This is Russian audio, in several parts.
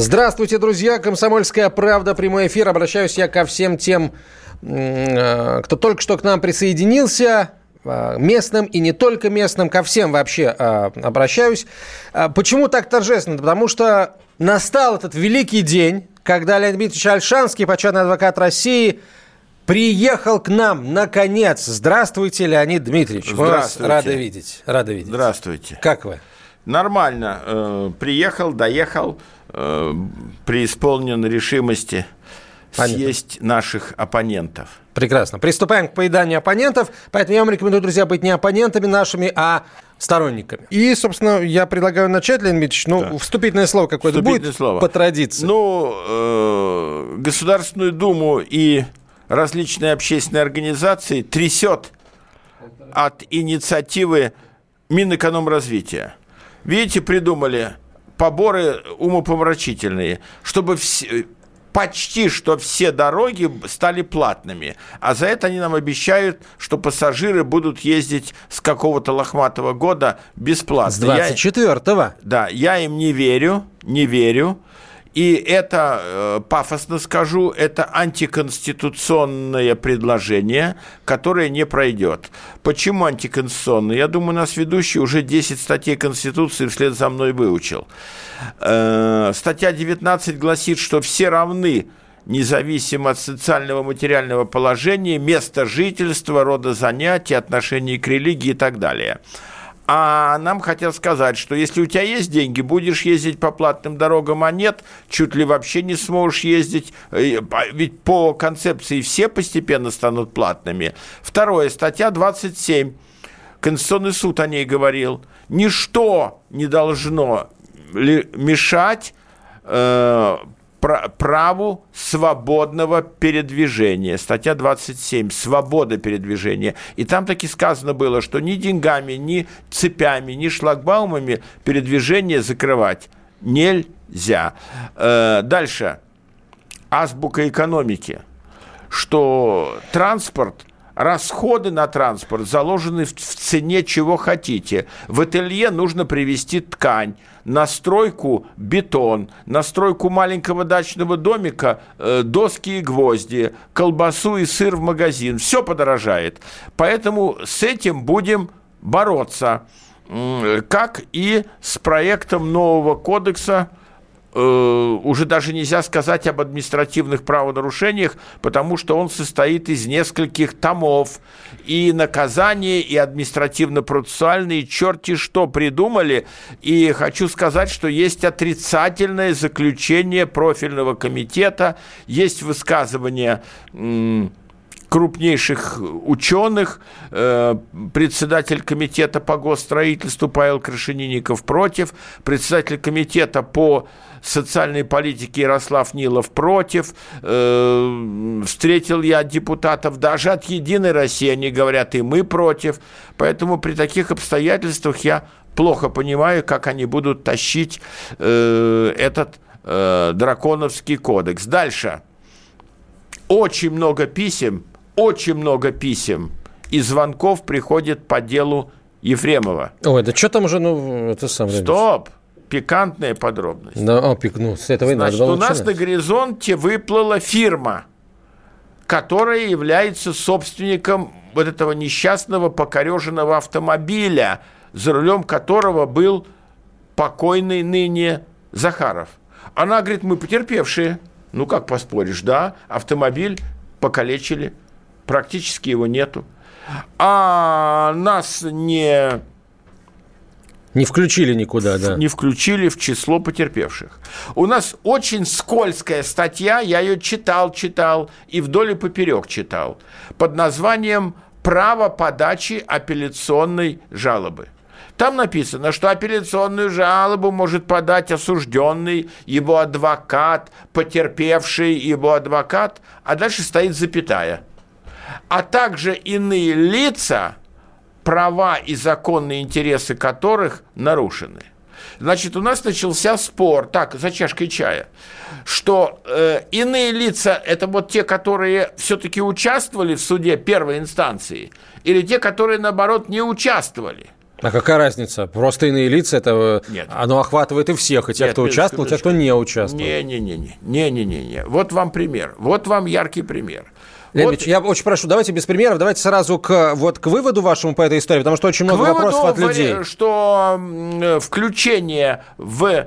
Здравствуйте, друзья. Комсомольская правда, прямой эфир. Обращаюсь я ко всем тем, э, кто только что к нам присоединился э, местным и не только местным, ко всем вообще э, обращаюсь. Почему так торжественно? Потому что настал этот великий день, когда Леонид Дмитриевич Альшанский, почетный адвокат России, приехал к нам, наконец. Здравствуйте, Леонид Дмитриевич. Мы вас рады видеть. Рады видеть. Здравствуйте. Как вы? Нормально. Приехал, доехал э, преисполнен решимости Понятно. съесть наших оппонентов. Прекрасно. Приступаем к поеданию оппонентов. Поэтому я вам рекомендую, друзья, быть не оппонентами нашими, а сторонниками. И, собственно, я предлагаю начать, Леонид Ильич, ну, да. вступительное слово какое-то будет слово. по традиции. Ну, э, Государственную Думу и различные общественные организации трясет от инициативы Минэкономразвития. Видите, придумали поборы умопомрачительные, чтобы все, почти что все дороги стали платными. А за это они нам обещают, что пассажиры будут ездить с какого-то лохматого года бесплатно. С 24-го? Я, да, я им не верю, не верю. И это, э, пафосно скажу, это антиконституционное предложение, которое не пройдет. Почему антиконституционное? Я думаю, нас ведущий уже 10 статей Конституции вслед за мной выучил. Э, статья 19 гласит, что все равны независимо от социального материального положения, места жительства, рода занятий, отношений к религии и так далее. А нам хотят сказать, что если у тебя есть деньги, будешь ездить по платным дорогам, а нет, чуть ли вообще не сможешь ездить. Э, ведь по концепции все постепенно станут платными. Второе, статья 27. Конституционный суд о ней говорил. Ничто не должно мешать э, праву свободного передвижения. Статья 27. Свобода передвижения. И там таки сказано было, что ни деньгами, ни цепями, ни шлагбаумами передвижение закрывать нельзя. Э, дальше. Азбука экономики. Что транспорт расходы на транспорт заложены в цене чего хотите. В ателье нужно привезти ткань, на стройку бетон, на стройку маленького дачного домика э, доски и гвозди, колбасу и сыр в магазин. Все подорожает. Поэтому с этим будем бороться. Как и с проектом нового кодекса Э, уже даже нельзя сказать об административных правонарушениях, потому что он состоит из нескольких томов. И наказание, и административно-процессуальные черти что придумали. И хочу сказать, что есть отрицательное заключение профильного комитета, есть высказывание крупнейших ученых, э, председатель комитета по госстроительству Павел Крашенинников против, председатель комитета по социальной политике Ярослав Нилов против, э, встретил я депутатов даже от «Единой России», они говорят, и мы против, поэтому при таких обстоятельствах я плохо понимаю, как они будут тащить э, этот драконовский кодекс. Дальше. Очень много писем очень много писем и звонков приходит по делу Ефремова. Ой, да что там уже, ну, это сам... Стоп! Пикантная подробность. Да, о, пик, ну, с этого и Значит, надо у нас на горизонте выплыла фирма, которая является собственником вот этого несчастного покореженного автомобиля, за рулем которого был покойный ныне Захаров. Она говорит, мы потерпевшие. Ну, как поспоришь, да? Автомобиль покалечили, практически его нету. А нас не не включили никуда, да. Не включили в число потерпевших. У нас очень скользкая статья, я ее читал, читал и вдоль и поперек читал, под названием «Право подачи апелляционной жалобы». Там написано, что апелляционную жалобу может подать осужденный, его адвокат, потерпевший его адвокат, а дальше стоит запятая. А также иные лица, права и законные интересы которых нарушены. Значит, у нас начался спор, так, за чашкой чая, что э, иные лица – это вот те, которые все-таки участвовали в суде первой инстанции, или те, которые, наоборот, не участвовали – а какая разница? Просто иные лица, это Нет. оно охватывает и всех, и тех, Нет, кто участвовал, и тех, кто не участвовал. Не-не-не, не-не-не. Вот вам пример. Вот вам яркий пример. Леонид вот. я очень прошу, давайте без примеров, давайте сразу к, вот, к выводу вашему по этой истории, потому что очень много вопросов от людей. что включение в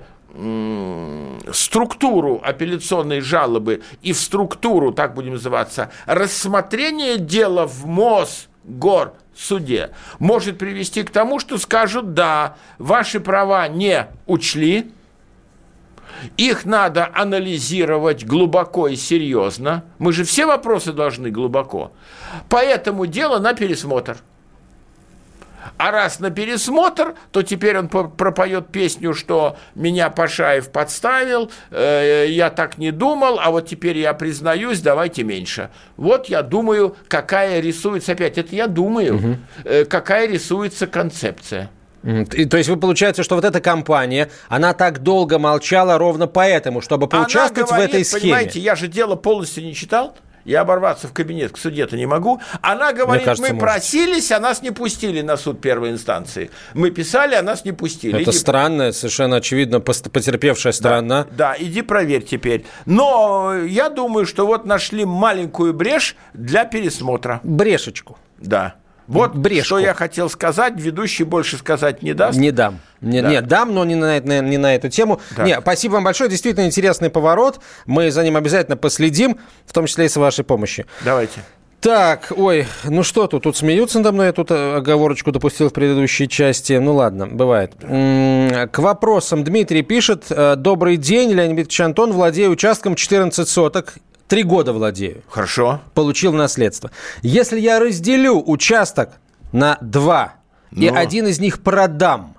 структуру апелляционной жалобы и в структуру, так будем называться, рассмотрение дела в МОЗ, ГОР, суде может привести к тому, что скажут, да, ваши права не учли, их надо анализировать глубоко и серьезно. Мы же все вопросы должны глубоко. Поэтому дело на пересмотр. А раз на пересмотр, то теперь он пропоет песню, что меня Пашаев подставил, э, я так не думал, а вот теперь я признаюсь, давайте меньше. Вот я думаю, какая рисуется, опять это я думаю, угу. э, какая рисуется концепция. И, то есть вы получается, что вот эта компания, она так долго молчала ровно поэтому, чтобы поучаствовать говорит, в этой схеме. Понимаете, я же дело полностью не читал. Я оборваться в кабинет к суде-то не могу. Она говорит, кажется, мы может. просились, а нас не пустили на суд первой инстанции. Мы писали, а нас не пустили. Это иди... странно, совершенно очевидно, потерпевшая сторона. Да, да, иди проверь теперь. Но я думаю, что вот нашли маленькую брешь для пересмотра. Брешечку. Да. Вот Брешку. что я хотел сказать, ведущий больше сказать не даст. Не дам. Не, да. Нет, дам, но не на, не, не на эту тему. Да. Не, спасибо вам большое, действительно интересный поворот. Мы за ним обязательно последим, в том числе и с вашей помощью. Давайте. Так, ой, ну что тут, тут смеются надо мной, я тут э, оговорочку допустил в предыдущей части. Ну ладно, бывает. К вопросам Дмитрий пишет. «Э, Добрый день, Леонид Викторович Антон, владею участком 14 соток Три года владею. Хорошо. Получил наследство. Если я разделю участок на два, Но... и ну. один из них продам,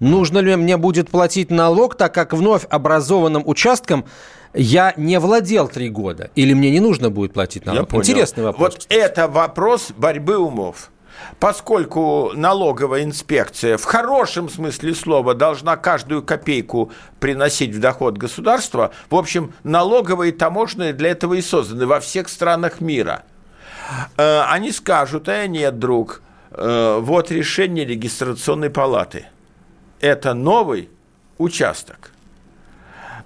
нужно ли мне будет платить налог, так как вновь образованным участком я не владел три года? Или мне не нужно будет платить налог? Я понял. Интересный вопрос. Вот это вопрос борьбы умов поскольку налоговая инспекция в хорошем смысле слова должна каждую копейку приносить в доход государства, в общем, налоговые и таможенные для этого и созданы во всех странах мира. Э, они скажут, а нет, друг, э, вот решение регистрационной палаты. Это новый участок.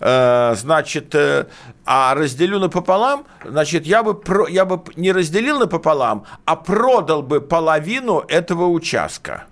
Э, значит, э, а разделю напополам, значит, я бы, про, я бы не разделил напополам, а продал бы половину этого участка.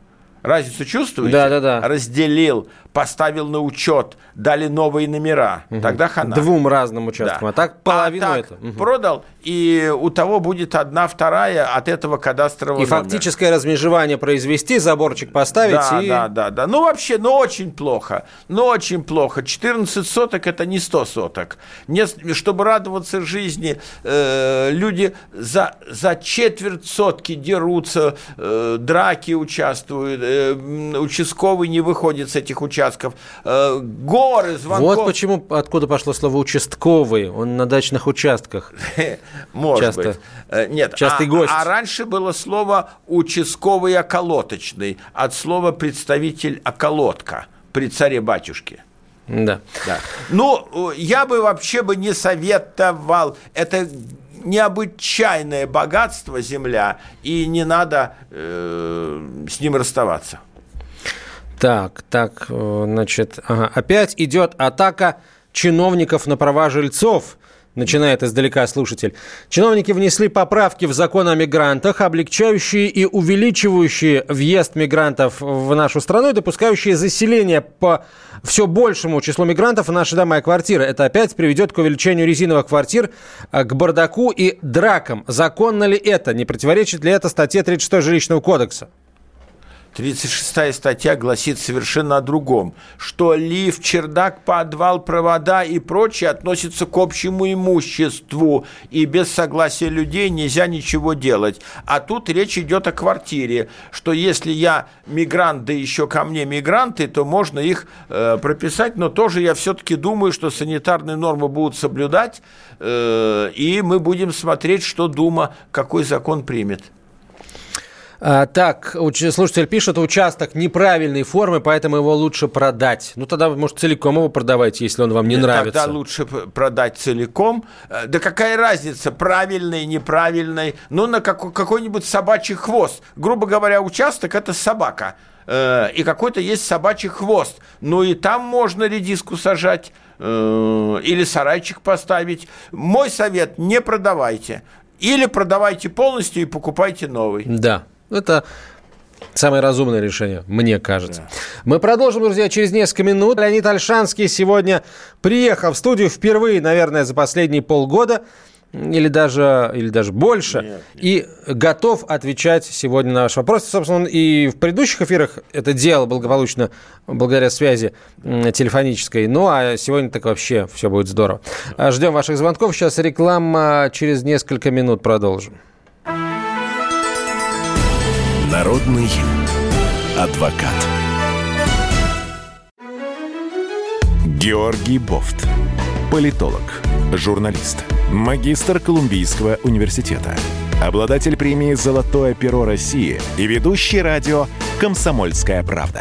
Разницу чувствуете? Да, да, да. Разделил, поставил на учет, дали новые номера. Угу. Тогда хана. Двум разным участкам. Да. А так половину а так это. Угу. Продал, и у того будет одна вторая от этого кадастрового И номера. фактическое размежевание произвести, заборчик поставить. Да, и... да, да, да. Ну, вообще, ну, очень плохо. Ну, очень плохо. 14 соток – это не 100 соток. Не, чтобы радоваться жизни, э, люди за, за четверть сотки дерутся, э, драки участвуют, э, Э, участковый не выходит с этих участков. Э, горы звонков. Вот почему, откуда пошло слово участковый. Он на дачных участках. Может Часто. быть. Э, нет, Частый а, гость. А раньше было слово участковый околоточный от слова представитель околотка при царе-батюшке. Да. да. Ну, я бы вообще бы не советовал. Это необычайное богатство земля, и не надо э, с ним расставаться. Так, так, э, значит, ага. опять идет атака чиновников на права жильцов начинает издалека слушатель. Чиновники внесли поправки в закон о мигрантах, облегчающие и увеличивающие въезд мигрантов в нашу страну и допускающие заселение по все большему числу мигрантов в наши дома и квартиры. Это опять приведет к увеличению резиновых квартир, э, к бардаку и дракам. Законно ли это? Не противоречит ли это статье 36 жилищного кодекса? 36 статья гласит совершенно о другом, что лифт, чердак, подвал, провода и прочее относятся к общему имуществу, и без согласия людей нельзя ничего делать. А тут речь идет о квартире, что если я мигрант, да еще ко мне мигранты, то можно их э, прописать, но тоже я все-таки думаю, что санитарные нормы будут соблюдать, э, и мы будем смотреть, что Дума, какой закон примет. А, так, слушатель пишет, участок неправильной формы, поэтому его лучше продать. Ну, тогда, может, целиком его продавайте, если он вам не нравится. Тогда лучше продать целиком. Э, да какая разница, правильный, неправильный. Ну, на какой-нибудь собачий хвост. Грубо говоря, участок – это собака. Э, и какой-то есть собачий хвост. Ну, и там можно редиску сажать э, или сарайчик поставить. Мой совет – не продавайте. Или продавайте полностью и покупайте новый. Да, это Самое разумное решение, мне кажется. Да. Мы продолжим, друзья, через несколько минут. Леонид Альшанский сегодня приехал в студию впервые, наверное, за последние полгода или даже, или даже больше, нет, нет. и готов отвечать сегодня на ваш вопрос. Собственно, он и в предыдущих эфирах это делал благополучно благодаря связи телефонической. Ну, а сегодня так вообще все будет здорово. Ждем ваших звонков. Сейчас реклама. Через несколько минут продолжим. Народный адвокат. Георгий Бофт. Политолог, журналист, магистр Колумбийского университета, обладатель премии «Золотое перо России» и ведущий радио «Комсомольская правда».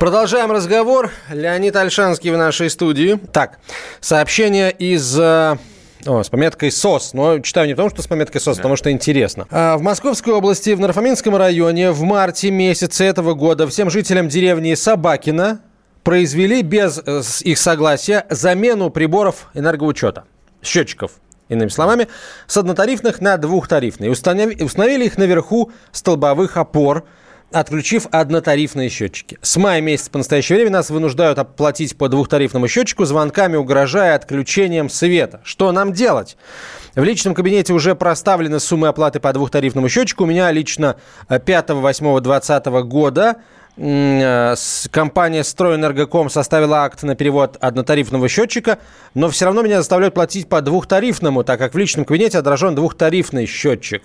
Продолжаем разговор. Леонид Альшанский в нашей студии. Так, сообщение из э, о, с пометкой СОС. Но читаю не потому, что с пометкой СОС, да. потому что интересно. А, в Московской области, в Нарфаминском районе в марте месяце этого года всем жителям деревни Собакина произвели без э, их согласия замену приборов энергоучета, счетчиков иными словами, с однотарифных на двухтарифные. Установили их наверху столбовых опор – отключив однотарифные счетчики. С мая месяца по настоящее время нас вынуждают оплатить по двухтарифному счетчику, звонками угрожая отключением света. Что нам делать? В личном кабинете уже проставлены суммы оплаты по двухтарифному счетчику. У меня лично 5-8-20 года Э, компания «Стройэнергоком» составила акт на перевод однотарифного счетчика, но все равно меня заставляют платить по двухтарифному, так как в личном кабинете отражен двухтарифный счетчик.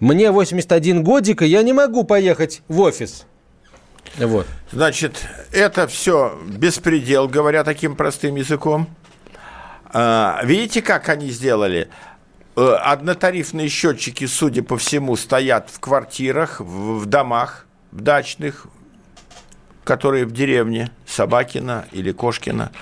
Мне 81 годик, и я не могу поехать в офис. Вот. Значит, это все беспредел, говоря таким простым языком. А, видите, как они сделали? Э, однотарифные счетчики, судя по всему, стоят в квартирах, в домах, в дачных, которые в деревне Собакина или Кошкина,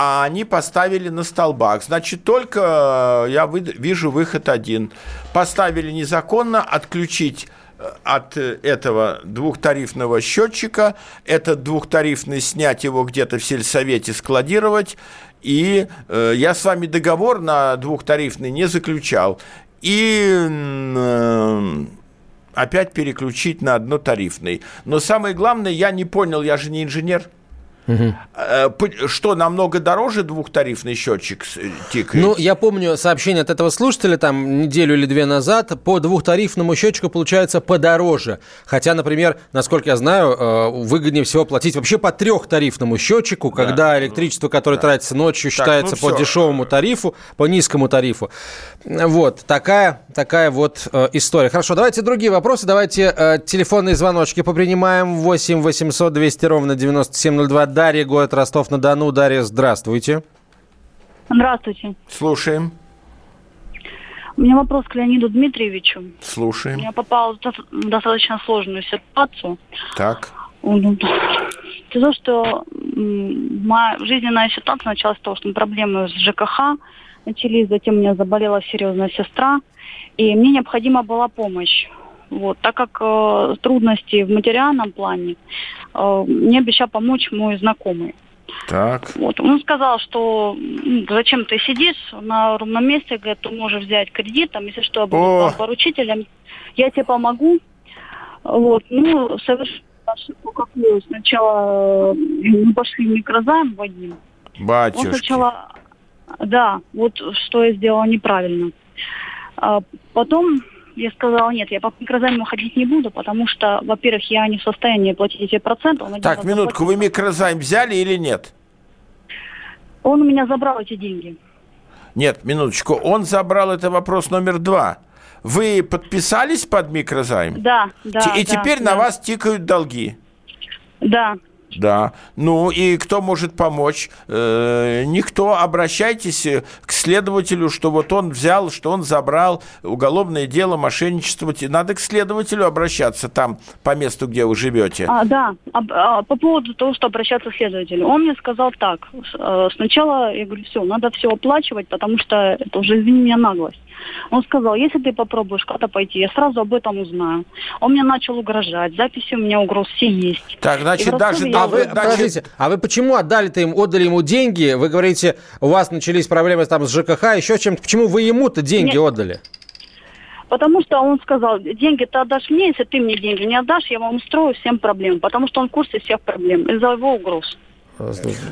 а они поставили на столбах. Значит, только э, я вижу выход один. Поставили незаконно отключить э, от этого двухтарифного счетчика, этот двухтарифный снять его где-то в сельсовете, складировать, и э, я с вами договор на двухтарифный не заключал. И э, опять переключить на однотарифный. Но самое главное, я не понял, я же не инженер. Угу. Что, намного дороже двухтарифный счетчик тикает? Ну, я помню сообщение от этого слушателя там неделю или две назад. По двухтарифному счетчику получается подороже. Хотя, например, насколько я знаю, э, выгоднее всего платить вообще по трехтарифному счетчику, да. когда электричество, которое да. тратится ночью, считается так, ну, по все. дешевому тарифу, по низкому тарифу. Вот, такая, такая вот э, история. Хорошо, давайте другие вопросы. Давайте э, телефонные звоночки попринимаем. 8 800 200 ровно 9702. Дарья, город Ростов-на-Дону. Дарья, здравствуйте. Здравствуйте. Слушаем. У меня вопрос к Леониду Дмитриевичу. Слушаем. Я попала в достаточно сложную ситуацию. Так. То, что моя жизненная ситуация началась с того, что проблемы с ЖКХ начались, затем у меня заболела серьезная сестра, и мне необходима была помощь Вот, так как э, трудности в материальном плане, э, мне обещал помочь мой знакомый. Так. Вот. Он сказал, что зачем ты сидишь на ровном месте, говорит, ты можешь взять кредит, там, если что, я буду О. твоим поручителем, я тебе помогу. Вот. Ну, совершенно ошибку какую. Сначала э, мы пошли в микрозайм в один. Он Батюшки. сначала, да, вот что я сделала неправильно. А потом я сказала, нет, я по микрозайму ходить не буду, потому что, во-первых, я не в состоянии платить эти проценты. Так, минутку, вы заплатил. микрозайм взяли или нет? Он у меня забрал эти деньги. Нет, минуточку. Он забрал это вопрос номер два. Вы подписались под микрозайм? Да, да. И да, теперь да. на вас тикают долги. Да. Да. Ну и кто может помочь? Э, никто. Обращайтесь э, к следователю, что вот он взял, что он забрал уголовное дело, мошенничество. Надо к следователю обращаться там, по месту, где вы живете. А, да, об- а, по поводу того, что обращаться к следователю. Он мне сказал так. э, Сначала, я говорю, все, надо все оплачивать, потому что это уже, извини меня, наглость. Он сказал, если ты попробуешь куда-то пойти, я сразу об этом узнаю. Он мне начал угрожать, записи у меня угроз все есть. Так, значит, даже... А вы, значит, подождите, а вы почему отдали-то им, отдали ему деньги? Вы говорите, у вас начались проблемы там с ЖКХ, еще чем-то. Почему вы ему-то деньги Нет. отдали? Потому что он сказал, деньги ты отдашь мне, если ты мне деньги не отдашь, я вам устрою всем проблем. Потому что он в курсе всех проблем из-за его угроз.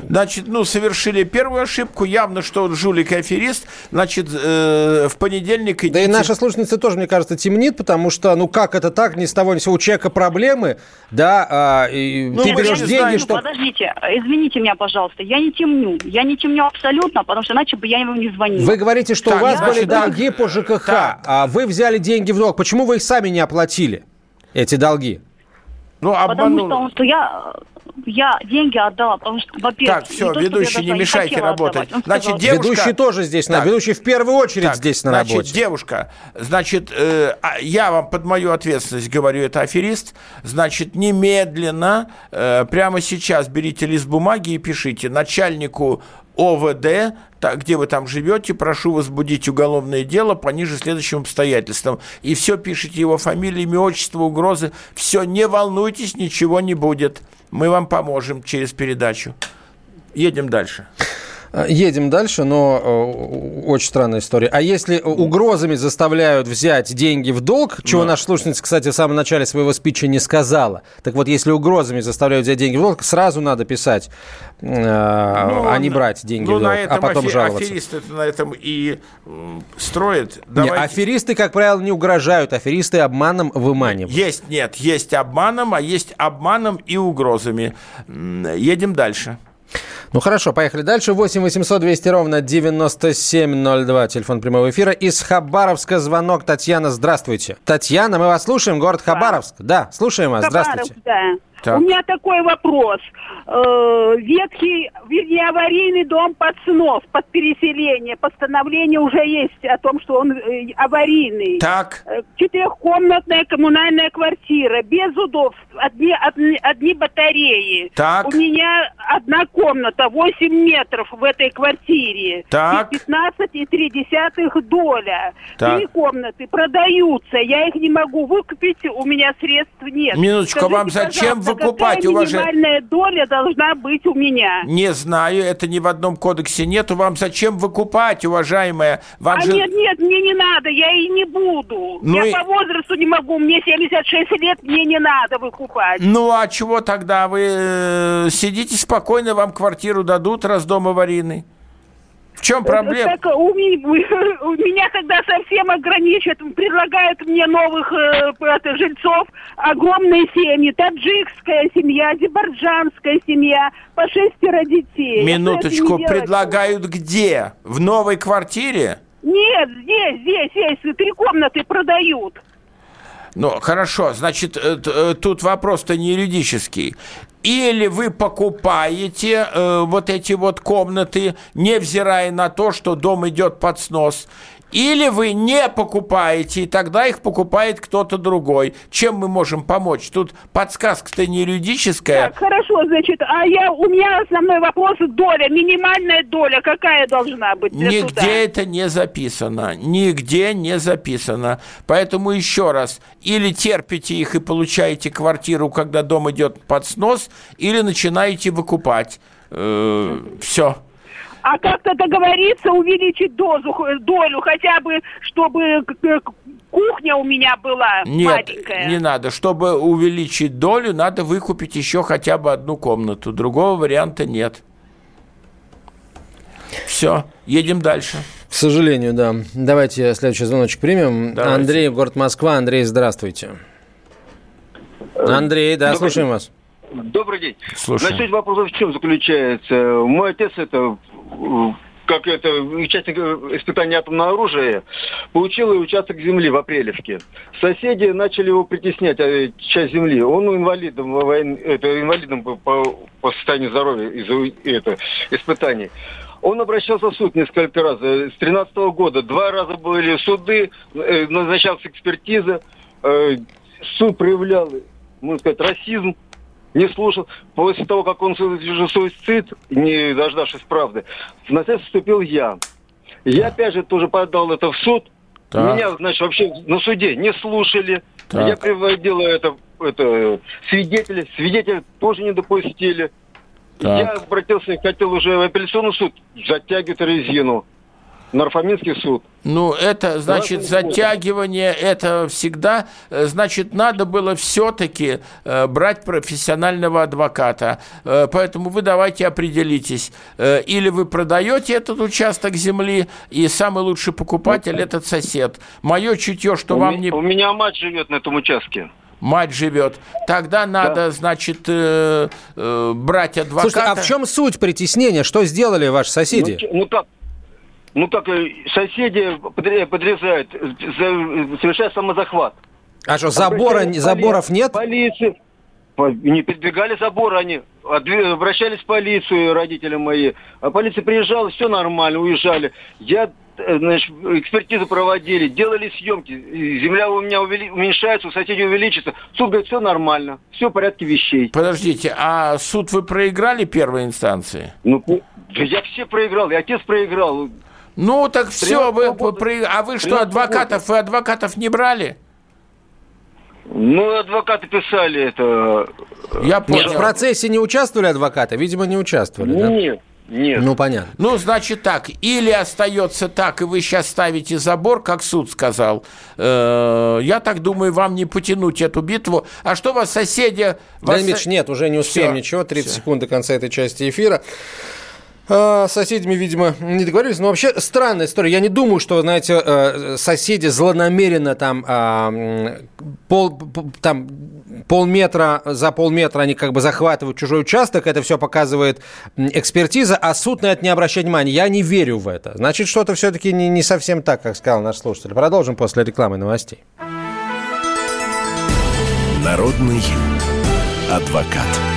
Значит, ну, совершили первую ошибку. Явно, что он жулик и аферист. Значит, э, в понедельник Да и идите- наша слушательница тоже, мне кажется, темнит, потому что, ну как это так, ни с того ни с сего, у человека проблемы, да, а, и Ну, ты берешь деньги, знаю, Ну, что... подождите, извините меня, пожалуйста, я не темню. Я не темню абсолютно, потому что иначе бы я ему не звонила. Вы говорите, что Так, у вас я- были так, долги по ЖКХ, так. а вы взяли деньги в долг. Почему вы их сами не оплатили, эти долги? Ну, Потому обманул. что он, что я, я деньги отдала, потому что, во-первых, Так, все, не ведущий, не мешайте работать. отдавать. Значит, сказал, Девушка- Ведущий тоже здесь, на, Так. ведущий в первую очередь Так, здесь на значит, работе. девушка, значит, э, а, я вам под мою ответственность говорю, это аферист, значит, немедленно, э, прямо сейчас берите лист бумаги и пишите начальнику ОВД, та- где вы там живете, прошу возбудить уголовное дело по ниже следующим обстоятельствам. И все пишите его фамилию, имя, отчество, угрозы. Все, не волнуйтесь, ничего не будет. Мы вам поможем через передачу. Едем дальше. Э, Едем дальше, но э, очень странная история. А если угрозами заставляют взять деньги в долг, чего наша слушательница, кстати, в самом начале своего спича не сказала. Так вот, если угрозами заставляют взять деньги в долг, сразу надо писать, э, а не брать деньги ну, в долг, а потом афе- жаловаться. Аферист это на этом и м, строит. Не, Давайте- аферисты, как правило, не угрожают. Аферисты обманом выманивают. Есть, нет, есть обманом, а есть обманом и угрозами. Едем дальше. Ну хорошо, поехали дальше. 8 800 200 ровно 9702, телефон прямого эфира. Из Хабаровска звонок. Татьяна, здравствуйте. Татьяна, мы вас слушаем, город Хабаровск. Да, слушаем вас, здравствуйте. Хабаровск, да. Так. У меня такой вопрос. Э, ветхий, вернее, аварийный дом пацанов под переселение. Постановление уже есть о том, что он э, аварийный. Так, Э, Четырехкомнатная коммунальная квартира, без удобств, одни, одни, одни батареи. Так. У меня одна комната, 8 метров в этой квартире. Так. И 15,3 доля. Так. Три комнаты продаются, я их не могу выкупить, у меня средств нет. Минуточку, Скажите, вам зачем пожалуйста, выкупать, какая минимальная доля должна быть у меня? не знаю, это ни в одном кодексе нету. Вам зачем выкупать, уважаемая? Вам А же... нет, нет, мне не надо, я и не буду. Ну я и- по возрасту не могу, мне 76 лет, мне не надо выкупать. Ну, а чего тогда? Вы э, сидите спокойно, вам квартиру дадут, раз дом аварийный. В чем проблема? Так у, у меня тогда совсем ограничат, предлагают мне новых э, это, жильцов, огромные семьи, таджикская семья, азербайджанская семья, по шестеро детей. Минуточку, предлагают где? В новой квартире? Нет, здесь, здесь, здесь, три комнаты продают. Ну, хорошо, значит, э, э, тут вопрос-то не юридический. Или вы покупаете э, вот эти вот комнаты, невзирая на то, что дом идет под снос, Или вы не покупаете, и тогда их покупает кто-то другой. Чем мы можем помочь? Тут подсказка-то не юридическая. Так, хорошо, значит, а я, у меня основной вопрос доля, минимальная доля, какая должна быть для Нигде суда? это не записано. Нигде не записано. Поэтому еще раз. Или терпите их и получаете квартиру, когда дом идет под снос, или начинаете выкупать. все. А как-то договориться, увеличить дозу, долю, хотя бы, чтобы кухня у меня была Нет, маленькая. не надо. Чтобы увеличить долю, надо выкупить еще хотя бы одну комнату. Другого варианта нет. Все, едем дальше. К сожалению, да. Давайте следующий звоночек примем. Давайте. Андрей, город Москва. Андрей, здравствуйте. Андрей, да, Добрый слушаем день. вас. Добрый день. Слушаем. Значит, вопрос в чем заключается? Мой отец это э, как это участник испытания атомного оружия, получил участок земли в Апрелевке. Соседи начали его притеснять, э, часть земли. Он инвалидом, во войн- это, инвалидом по, по- состоянию здоровья из-за это, испытаний. Он обращался в суд несколько раз. Э, С 13 года два раза были суды, э, назначалась экспертиза. Суд проявлял, можно сказать, расизм не слушал. После того, как он совершил суицид, не дождавшись правды, в наследство вступил я. Я опять же тоже подал это в суд. Так. Меня, значит, вообще на суде не слушали. Так. Я приводил это, это свидетелей. Свидетели тоже не допустили. Так. Я обратился, хотел уже в апелляционный суд затягивать резину. Нарфаминский суд. Ну, это, значит, затягивание, это всегда, э, значит, надо было все-таки брать профессионального адвоката. Э, Поэтому вы давайте определитесь. Э, Или вы продаете этот участок земли, и самый лучший покупатель – этот сосед. Мое чутье, что у, вам не у меня мать живет на этом участке. мать живет, тогда надо, значит, э, э, брать адвоката. Слушайте, а в чем суть притеснения? Что сделали ваши соседи? Ну, Ну, так, ну так э, соседи подре- подрезают, э, совершают самозахват. А что, забора, в заборов поли- нет? Полицию. По- Не передвигали забор они. Обращались в полицию родители мои. А полиция приезжала, все нормально, уезжали. Я э, значит, экспертизу проводили, делали съемки. Земля у меня увели- уменьшается, у соседей увеличится. Суд говорит, все нормально, все в порядке вещей. Подождите, а суд вы проиграли первой инстанции? Ну, да я все проиграл, и отец проиграл. Ну, так все, вы, при- а вы что, 13 адвокатов, вы адвокатов не брали? Ну, адвокаты писали это. Я Нет, понял. в процессе не участвовали адвокаты? Видимо, не участвовали, да? Нет, нет. Ну, понятно. Ну, значит так, или остается так, и вы сейчас ставите забор, как суд сказал. Э, Я так думаю, вам не потянуть эту битву. А что вас соседи... вас Леонид Ильич, нет, уже не успеем Всё, ничего. 30 всё. секунд до конца этой части эфира. А, С соседями, видимо, не договорились. Но вообще странная история. Я не думаю, что, знаете, э, соседи злонамеренно там, а, пол, там полметра за полметра они как бы захватывают чужой участок. Это все показывает экспертиза, а суд на это не обращает внимания. Я не верю в это. Значит, что-то все-таки не, не совсем так, как сказал наш слушатель. Продолжим после рекламы новостей. Народный адвокат.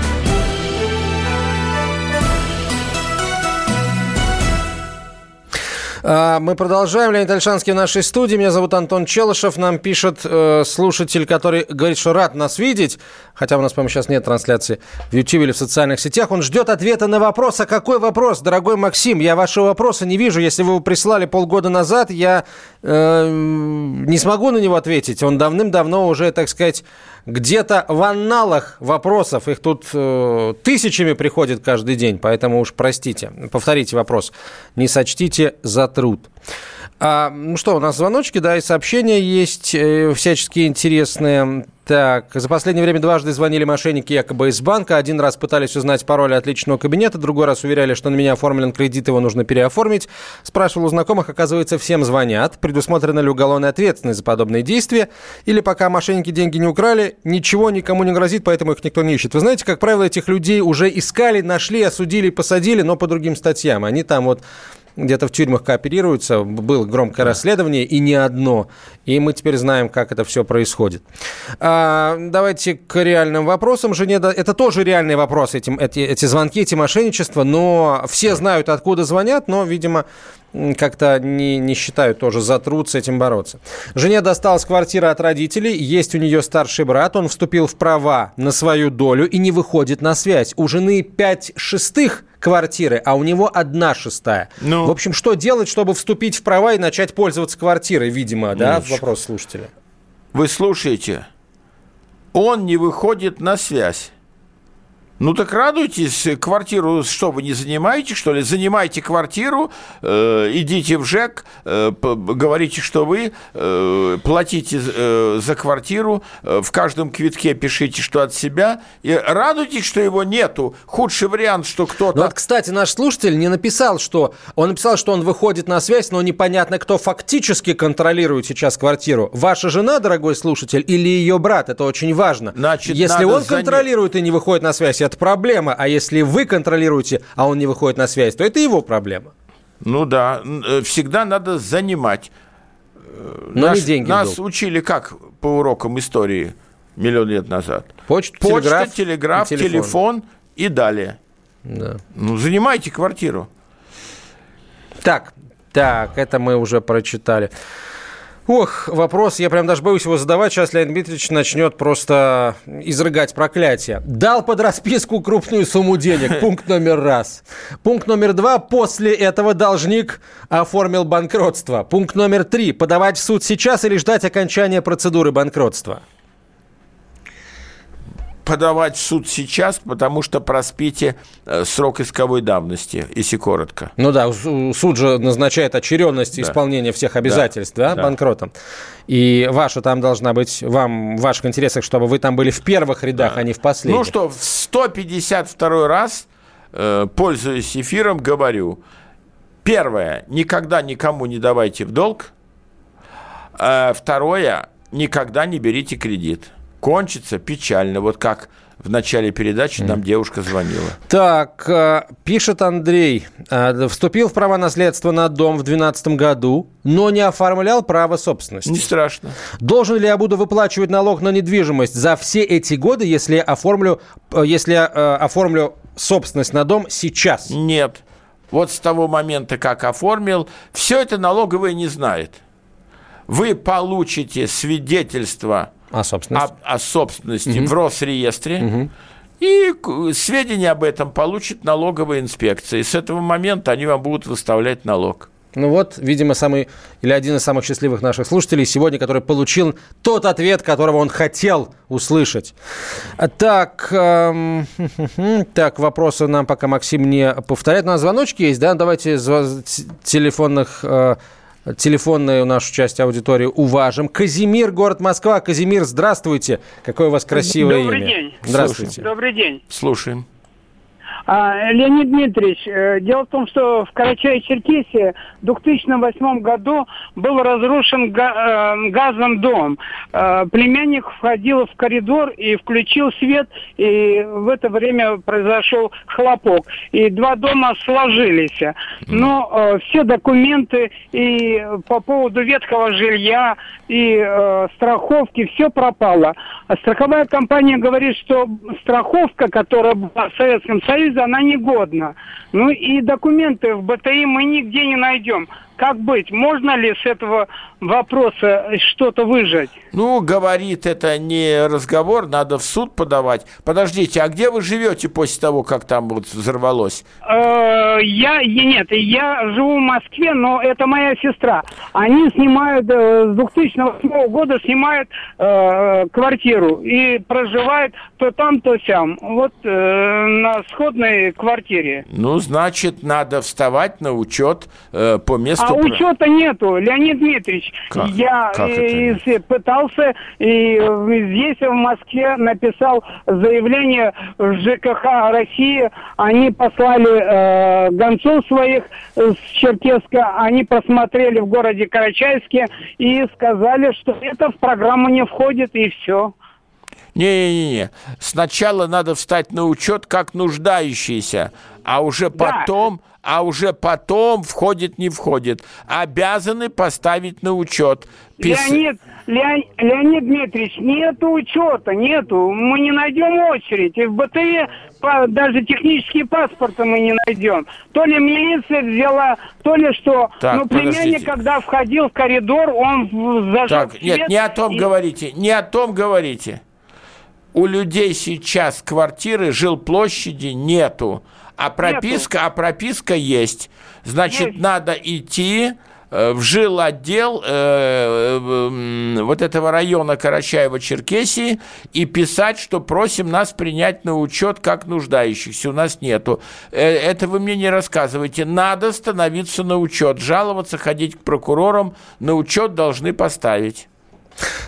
Мы продолжаем. Леонид Альшанский в нашей студии. Меня зовут Антон Челышев. Нам пишет э, слушатель, который говорит, что рад нас видеть. Хотя у нас, по-моему, сейчас нет трансляции в YouTube или в социальных сетях. Он ждет ответа на вопрос. А какой вопрос, дорогой Максим? Я вашего вопроса не вижу. Если вы его прислали полгода назад, я э, не смогу на него ответить. Он давным-давно уже, так сказать, где-то в анналах вопросов, их тут э, тысячами приходит каждый день, поэтому уж простите, повторите вопрос, не сочтите за труд. А, ну что, у нас звоночки, да, и сообщения есть э, всяческие интересные. Так, за последнее время дважды звонили мошенники якобы из банка. Один раз пытались узнать пароль от личного кабинета, другой раз уверяли, что на меня оформлен кредит, его нужно переоформить. Спрашивал у знакомых, оказывается, всем звонят. Предусмотрена ли уголовная ответственность за подобные действия? Или пока мошенники деньги не украли, ничего никому не грозит, поэтому их никто не ищет. Вы знаете, как правило, этих людей уже искали, нашли, осудили, посадили, но по другим статьям. Они там вот где-то в тюрьмах кооперируются. Было громкое да. расследование, и не одно. И мы теперь знаем, как это все происходит. А, давайте к реальным вопросам. Жене, это тоже реальный вопрос, эти, эти, эти звонки, эти мошенничества. Но все знают, откуда звонят, но, видимо, как-то не, не считают тоже за труд с этим бороться. Жене досталась квартира от родителей, есть у нее старший брат, он вступил в права на свою долю и не выходит на связь. У жены пять шестых квартиры, а у него одна шестая. Ну, в общем, что делать, чтобы вступить в права и начать пользоваться квартирой, видимо, да, минуточку. вопрос слушателя. Вы слушаете, он не выходит на связь. Ну так радуйтесь, квартиру что, вы не занимаете, что ли? Занимайте квартиру, э, идите в ЖЭК, э, говорите, что вы э, платите э, за квартиру, э, в каждом квитке пишите, что от себя, и радуйтесь, что его нету. Худший вариант, что кто-то... Ну вот, кстати, наш слушатель не написал, что... Он написал, что он выходит на связь, но непонятно, кто фактически контролирует сейчас квартиру. Ваша жена, дорогой слушатель, или ее брат? Это очень важно. Значит, Если он контролирует и не выходит на связь, это проблема. А если вы контролируете, а он не выходит на связь, то это его проблема. Ну да, э, всегда надо занимать. Э, Но нас, деньги нас учили как по урокам истории миллион лет назад? Почта, Почта телеграф, телеграф и телефон. телефон и далее. Да. Ну, занимайте квартиру. Так, так, это мы уже прочитали. Ох, вопрос, я прям даже боюсь его задавать. Сейчас Леонид Дмитриевич начнет просто изрыгать проклятие. Дал под расписку крупную сумму денег. Пункт номер раз. Пункт номер два. После этого должник оформил банкротство. Пункт номер три. Подавать в суд сейчас или ждать окончания процедуры банкротства? Подавать в суд сейчас, потому что проспите э, срок исковой давности, если коротко. Ну да, суд же назначает очередность да. исполнения всех обязательств, да, да, да. банкротом. И ваша там должна быть, вам, в ваших интересах, чтобы вы там были в первых рядах, да. а не в последних. Ну что, в 152 раз, э, пользуясь эфиром, говорю. Первое, никогда никому не давайте в долг. Э, второе, никогда не берите кредит кончится печально. Вот как в начале передачи нам девушка звонила. Так, э, пишет Андрей. Э, вступил в право наследства на дом в 2012 году, но не оформлял право собственности. Не страшно. Должен ли я буду выплачивать налог на недвижимость за все эти годы, если оформлю, э, если оформлю собственность на дом сейчас? Нет. Вот с того момента, как оформил, все это налоговые не знает. Вы получите свидетельство о собственности, о, о собственности угу. в Росреестре. Угу. И сведения об этом получит налоговая инспекция. И с этого момента они вам будут выставлять налог. Ну вот, видимо, самый или один из самых счастливых наших слушателей сегодня, который получил тот ответ, которого он хотел услышать. Так, эм, так, вопросы нам пока Максим не повторяет. У нас звоночки есть, да? Давайте телефонных э, телефонную нашу часть аудитории уважим. Казимир, город Москва. Казимир, здравствуйте. Какое у вас красивое Добрый имя. Добрый день. Здравствуйте. Добрый день. Слушаем. А, Леонид Дмитриевич, э, дело в том, что в Карачае-Черкесии в 2008 году был разрушен э, газом дом. Э, племянник входил в коридор и включил свет, и в это время произошел хлопок. И два дома сложились. Но все документы и по поводу ветхого жилья, и страховки, все пропало. А страховая компания говорит, что страховка, которая была в Советском Союзе, она негодна. Ну и документы в БТИ мы нигде не найдем. Как быть? Можно ли с этого вопроса что-то выжать? Ну, говорит, это не разговор, надо в суд подавать. Подождите, а где вы живете после того, как там вот взорвалось? Э, Я, я- нет, я живу в Москве, но это моя сестра. Они снимают, э, с 2008 года снимают э, квартиру и проживают то там, то сям. Вот э, на сходной квартире. Ну, значит, надо вставать на учет э, по месту... А учета нету, Леонид Дмитриевич. Как? Я Как э, с- пытался и э, здесь в Москве написал заявление в ЖКХ России. Они послали э, гонцов своих э, с Черкесска. Они посмотрели в городе Карачаевске и сказали, что это в программу не входит и все. Не-не-не. Сначала надо встать на учет как нуждающийся, а уже Да. потом, а уже потом входит, не входит. Обязаны поставить на учет. Пис- Леонид, Леон- Леонид Дмитриевич, нету учета, нету. Мы не найдем очередь. И в БТЕ даже технические паспорты мы не найдем. То ли милиция взяла, то ли что. Так, Но племянник, подождите. когда входил в коридор, он зажег Так, нет, свет не о том и- говорите, не о том говорите. У людей сейчас квартиры, жилплощади нету, а прописка, а прописка есть. Значит, Есть. надо идти э, в жилотдел э, м, вот этого района Карачаева-Черкесии и писать, что просим нас принять на учет как нуждающихся. У нас нету. Э, Это вы мне не рассказывайте. Надо становиться на учет. Жаловаться, ходить к прокурорам на учет должны поставить.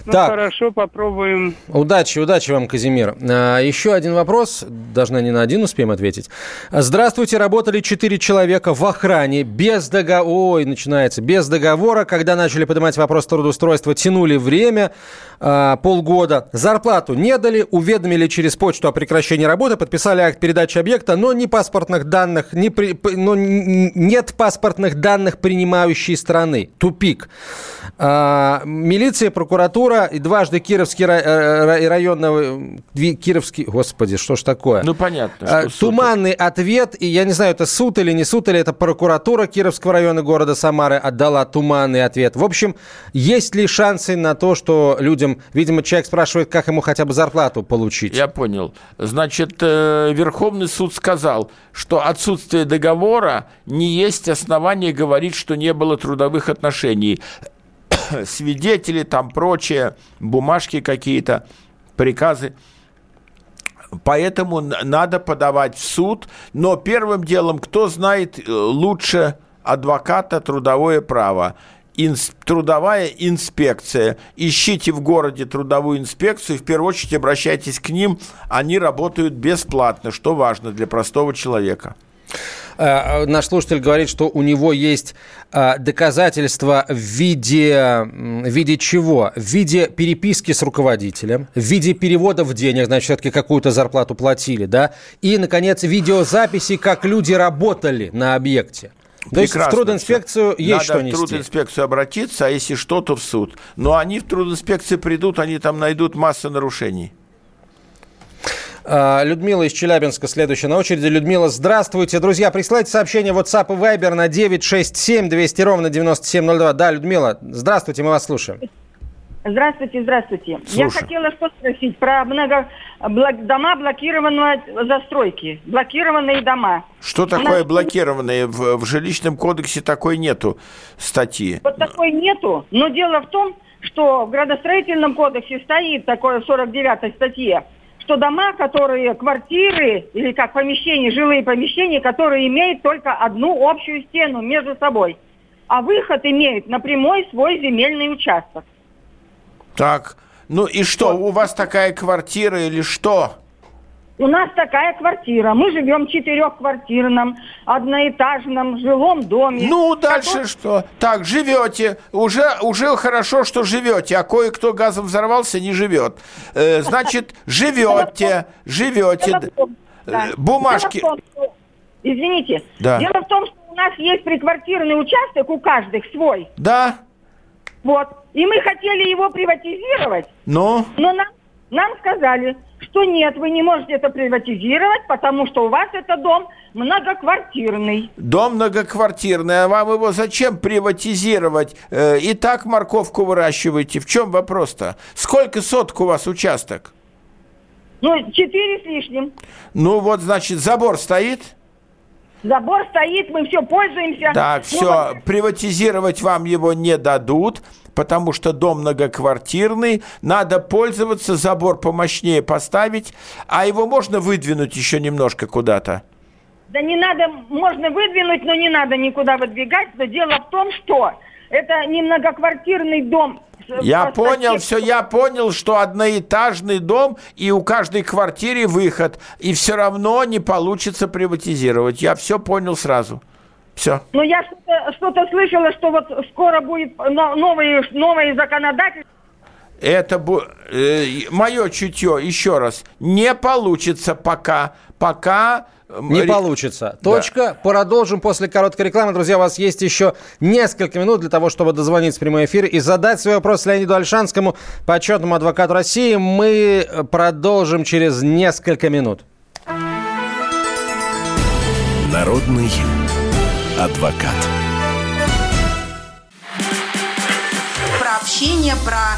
Ну, Так. хорошо, попробуем. Удачи, удачи вам, Казимир. А, Еще один вопрос, даже не на один успеем ответить. Здравствуйте, работали четыре человека в охране без договора, ой, начинается, без договора, когда начали поднимать вопрос трудоустройства, тянули время, а, полгода, зарплату не дали, уведомили через почту о прекращении работы, подписали акт передачи объекта, но ни паспортных данных, ни при- но нет паспортных данных принимающей страны. Тупик. А, милиция, прокуратура и дважды Кировский э, рай- районный... Ви- Кировский... Господи, что ж такое? Ну, понятно. А, что суд- Туманный ответ, и я не знаю, это суд или не суд, или это прокуратура Кировского района города Самары отдала туманный ответ. В общем, есть ли шансы на то, что людям, видимо, человек спрашивает, как ему хотя бы зарплату получить? Я понял. Значит, э, Верховный суд сказал, что отсутствие договора не есть основание говорить, что не было трудовых отношений. Свидетели, там прочее, бумажки какие-то, приказы. Поэтому надо подавать в суд. Но первым делом, кто знает э, лучше адвоката трудовое право? Инс- трудовая инспекция. Ищите в городе трудовую инспекцию, в первую очередь обращайтесь к ним. Они работают бесплатно, что важно для простого человека. Э, Наш слушатель говорит, что у него есть э, доказательства в виде, в виде чего? В виде переписки с руководителем, в виде переводов денег, значит, все-таки какую-то зарплату платили, да? И, наконец, видеозаписи, как люди работали на объекте. То есть в Прекрасно трудинспекцию есть Надо что в нести. трудинспекцию обратиться, а если что, то в суд. Но они в трудинспекции придут, они там найдут массу нарушений. А, Людмила из Челябинска следующая на очереди. Людмила, здравствуйте. Друзья, присылайте сообщение в WhatsApp и Viber на 967 200 ровно 9702. Да, Людмила, здравствуйте, мы вас слушаем. Здравствуйте, здравствуйте. Я Слушаю. хотела что спросить про много бла- дома блокированной застройки, блокированные дома. Что такое нас- блокированное? В, в жилищном кодексе такой нету статьи. Вот такой нету, но дело в том, что в градостроительном кодексе стоит такое в 49-й статье, что дома, которые квартиры или как помещения, жилые помещения, которые имеют только одну общую стену между собой, а выход имеют на прямой свой земельный участок. Так, ну и что, у вас такая квартира или что? У нас такая квартира. Мы живем в четырехквартирном, одноэтажном жилом доме. Ну, дальше что? Так, живете. Уже, уже хорошо, что живете, а кое-кто газом взорвался, не живет. Э, значит, живете, живете. Э, Бумажки. Извините. Да. Дело в том, что у нас есть приквартирный участок, у каждых свой. Да? Вот. И мы хотели его приватизировать, Ну? но нам, нам сказали, что нет, вы не можете это приватизировать, потому что у вас это дом многоквартирный. Дом многоквартирный, а вам его зачем приватизировать? Э, и так морковку выращиваете. В чем вопрос-то? Сколько соток у вас участок? Ну, четыре с лишним. Ну вот, значит, забор стоит? Забор стоит, мы все пользуемся. Так, Ну, все, вот приватизировать вам его не дадут, потому что дом многоквартирный, надо пользоваться, забор помощнее поставить, а его можно выдвинуть еще немножко куда-то. Да не надо, можно выдвинуть, но не надо никуда выдвигать. Но дело в том, что это не многоквартирный дом. Я понял, все, я понял, что одноэтажный дом, и у каждой квартиры выход, и все равно не получится приватизировать. Я все понял сразу. Все. Ну, я что-то, что-то слышала, что вот скоро будет но- новые, новые законодательства. Это бу- э, мое чутье, еще раз, не получится пока, пока... Не получится. Точка. Продолжим после короткой рекламы. Друзья, у вас есть еще несколько минут для того, чтобы дозвониться в прямой эфир и задать свой вопрос Леониду Альшанскому, почетному адвокату России. Мы э, продолжим через несколько минут. Народный адвокат. про общение, про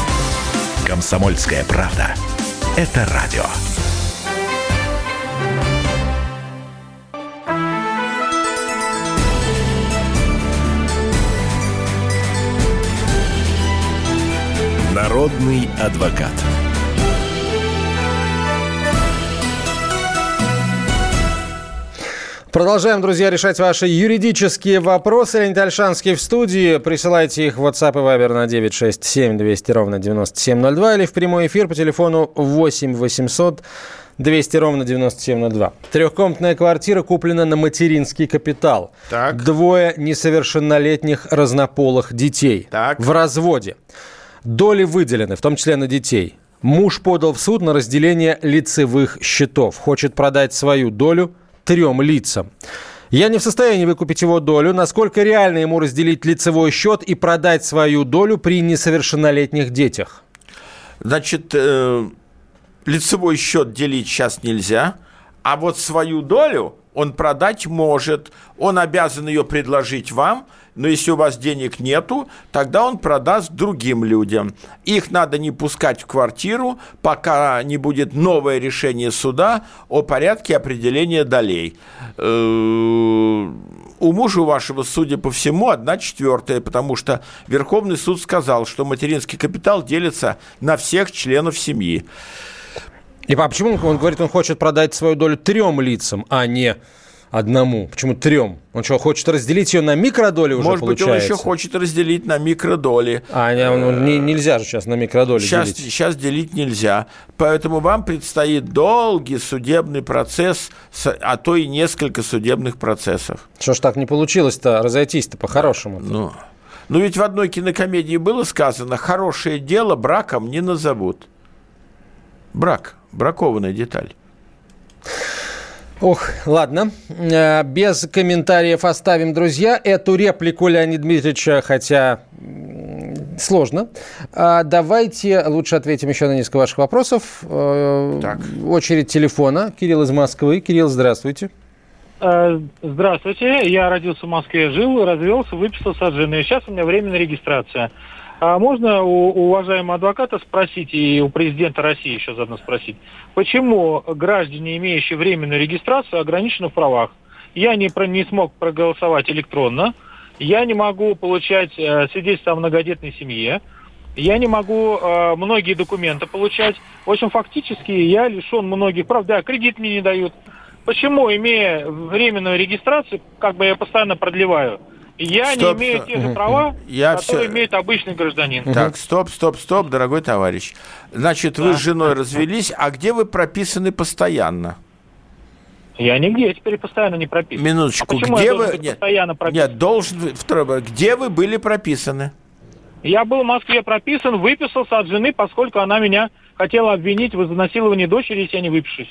Комсомольская правда. Это радио. Народный адвокат. Продолжаем, друзья, решать ваши юридические вопросы. Леонид Альшанский в студии. Присылайте их в WhatsApp и Viber на 967 200 ровно 9702 или в прямой эфир по телефону 8 800 200 ровно 9702. Трехкомнатная квартира куплена на материнский капитал. Так. Двое несовершеннолетних разнополых детей. Так. В разводе. Доли выделены, в том числе на детей. Муж подал в суд на разделение лицевых счетов. Хочет продать свою долю трем лицам. Я не в состоянии выкупить его долю. Насколько реально ему разделить лицевой счет и продать свою долю при несовершеннолетних детях? Значит, э, лицевой счет делить сейчас нельзя, а вот свою долю он продать может. Он обязан ее предложить вам, но если у вас денег нету, тогда он продаст другим людям. Их надо не пускать в квартиру, пока не будет новое решение суда о порядке определения долей. Э, У мужа вашего, судя по всему, одна четвертая, потому что Верховный суд сказал, что материнский капитал делится на всех членов семьи. И а почему он, он говорит, он хочет продать свою долю трем лицам, а не одному? Почему трем? Он что, хочет разделить ее на микродоли уже, Может быть, он получается? еще хочет разделить на микродоли. А не, он- не- нельзя же сейчас на микродоли Сейчас, делить. сейчас делить нельзя. Поэтому вам предстоит долгий судебный процесс, а то и несколько судебных процессов. Что ж так не получилось-то разойтись-то по-хорошему? Ну, ну ведь в одной кинокомедии было сказано, хорошее дело браком не назовут. Брак, бракованная деталь. Ох, ладно. Э, Без комментариев оставим, друзья, эту реплику Леонида Дмитриевича, хотя сложно. А Давайте лучше ответим еще на несколько ваших вопросов. Э, Очередь телефона. Кирилл из Москвы. Кирилл, здравствуйте. Э, Здравствуйте, я родился в Москве, жил, развелся, выписался от жены. Сейчас у меня временная регистрация. А можно у, уважаемого адвоката спросить и у президента России еще заодно спросить, почему граждане, имеющие временную регистрацию, ограничены в правах? Я не, про- не смог проголосовать электронно, я не могу получать э, свидетельство о многодетной семье, я не могу э, многие документы получать. В общем, фактически я лишен многих прав. Да, кредит мне не дают. Почему, имея временную регистрацию, как бы я постоянно продлеваю, я Стоп, не имею стоп. те же права, Я которые всё- имеет обычный гражданин. Так, стоп, стоп, стоп, дорогой товарищ. Значит, вы с женой развелись, а где вы прописаны постоянно? Я нигде теперь постоянно не прописан. Минуточку, А где я вы... быть Нет, постоянно прописан? нет, должен... вопрос. Где вы были прописаны? Я был в Москве прописан, выписался от жены, поскольку она меня хотела обвинить в изнасиловании дочери, если я не выпишусь.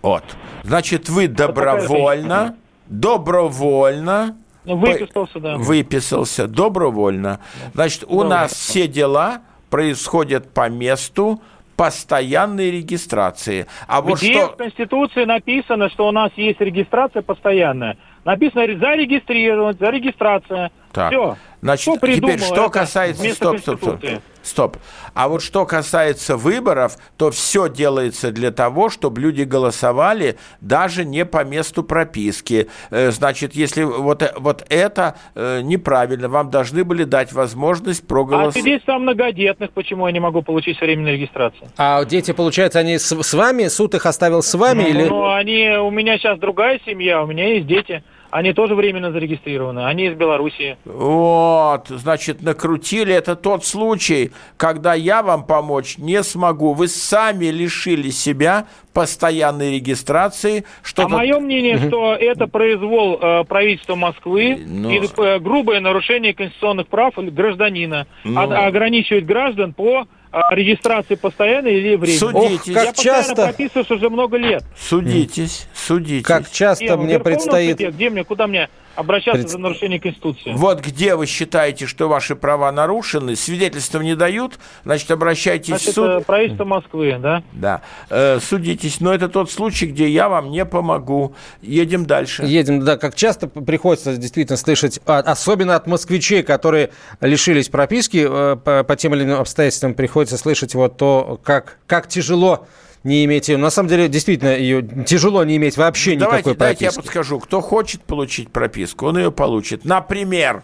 Вот. Значит, вы добровольно, добровольно Выписался, да. выписался, добровольно. Значит, у нас все дела происходят по месту постоянной регистрации. А вот Где что... в Конституции написано, что у нас есть регистрация постоянная? Написано зарегистрировать, зарегистрация. Так. Все. Значит, придумал теперь что касается... Стоп, стоп, стоп. Стоп. А вот что касается выборов, то все делается для того, чтобы люди голосовали даже не по месту прописки. Э, Значит, если вот, э- вот это э, неправильно, вам должны были дать возможность А проголосовать. свидетельство о многодетных, почему я не могу получить временную регистрацию? А дети, получается, они с, с вами? Суд их оставил с вами? или... Ну, они, у меня сейчас другая семья, у меня есть дети. Они тоже временно зарегистрированы. Они из Белоруссии. Вот, значит, накрутили. Это тот случай, когда я вам помочь не смогу. Вы сами лишили себя постоянной регистрации. Что а мое мнение, что это произвол э, правительства Москвы Ну. и э, грубое нарушение конституционных прав гражданина. Ну. А- ограничивать граждан по регистрации постоянной или временной. Судитесь. Ох, как Я постоянно часто- прописываюсь уже много лет. Судитесь, судитесь. Как часто Где? Мне предстоит... суде? Где мне, куда мне обращаться Пред- за нарушение Конституции? Вот где вы считаете, что ваши права нарушены, свидетельства не дают, значит, обращайтесь Значит, в суд. э, правительство Москвы, да? Да, Э, судитесь. Но это тот случай, где я вам не помогу. Едем дальше. Едем, да, как часто приходится действительно слышать, а, особенно от москвичей, которые лишились прописки, э, по, по тем или иным обстоятельствам приходится слышать вот то, как, как тяжело не иметь ее. На самом деле, действительно, ее тяжело не иметь вообще давайте, никакой давайте я прописки. подскажу. Кто хочет получить прописку, он ее получит. Например,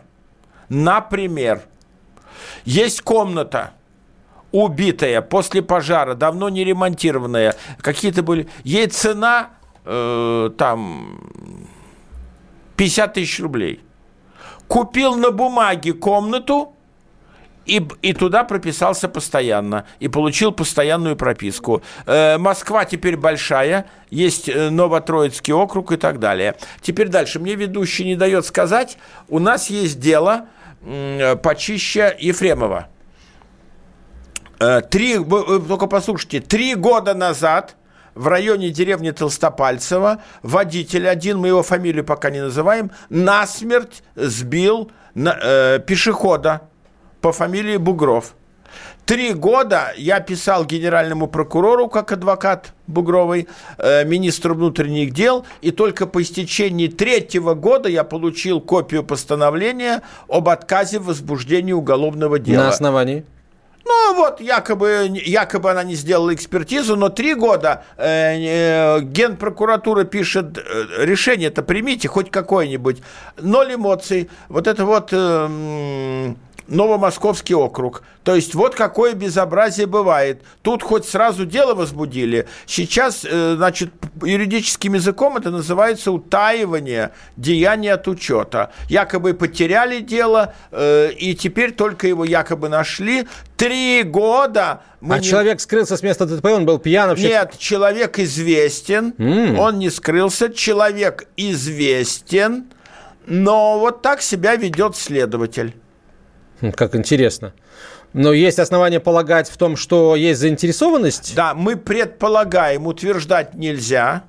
например, есть комната, убитая после пожара, давно не ремонтированная, какие-то были... Ей цена э, там 50 тысяч рублей. Купил на бумаге комнату, и, и туда прописался постоянно, и получил постоянную прописку. Э, Москва теперь большая, есть э, Новотроицкий округ и так далее. Теперь дальше. Мне ведущий не дает сказать, у нас есть дело м, почище Ефремова. Э, Три, вы только послушайте, три года назад в районе деревни Толстопальцево водитель один, мы его фамилию пока не называем, насмерть сбил на- э, пешехода по фамилии Бугров. Три года я писал генеральному прокурору, как адвокат Бугровой, э, министру внутренних дел, и только по истечении третьего года я получил копию постановления об отказе в возбуждении уголовного дела. На основании? Ну вот, якобы, якобы она не сделала экспертизу, но три года э, э, генпрокуратура пишет, э, решение-то примите, хоть какое-нибудь. Ноль эмоций. Вот это вот... э, Новомосковский округ. То есть вот какое безобразие бывает. Тут хоть сразу дело возбудили. Сейчас, э, значит, юридическим языком это называется утаивание деяния от учета. Якобы потеряли дело, э, и теперь только его якобы нашли. Три года мы а не- человек скрылся с места ДТП, он был пьян вообще? Нет, человек известен, М. он не скрылся, человек известен, но вот так себя ведет следователь. Хм, Как интересно. Но есть основания полагать в том, что есть заинтересованность? Да, мы предполагаем, утверждать нельзя.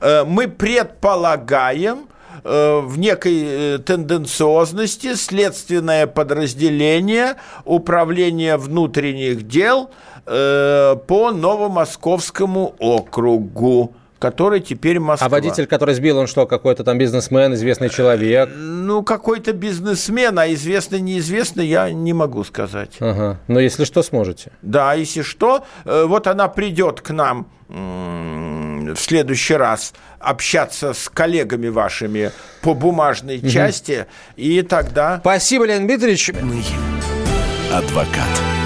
Э, Мы предполагаем э, в некой э, тенденциозности следственное подразделение управления внутренних дел по Новомосковскому округу, который теперь Москва. А водитель, который сбил, он что, какой-то там бизнесмен, известный человек? Ну, какой-то бизнесмен, а известный, неизвестный, я не могу сказать. Ага. Но если что, сможете. Да, если что, э, вот она придет к нам в следующий раз общаться с коллегами вашими по бумажной части, и тогда... Спасибо, Леонид Дмитриевич. Адвокат.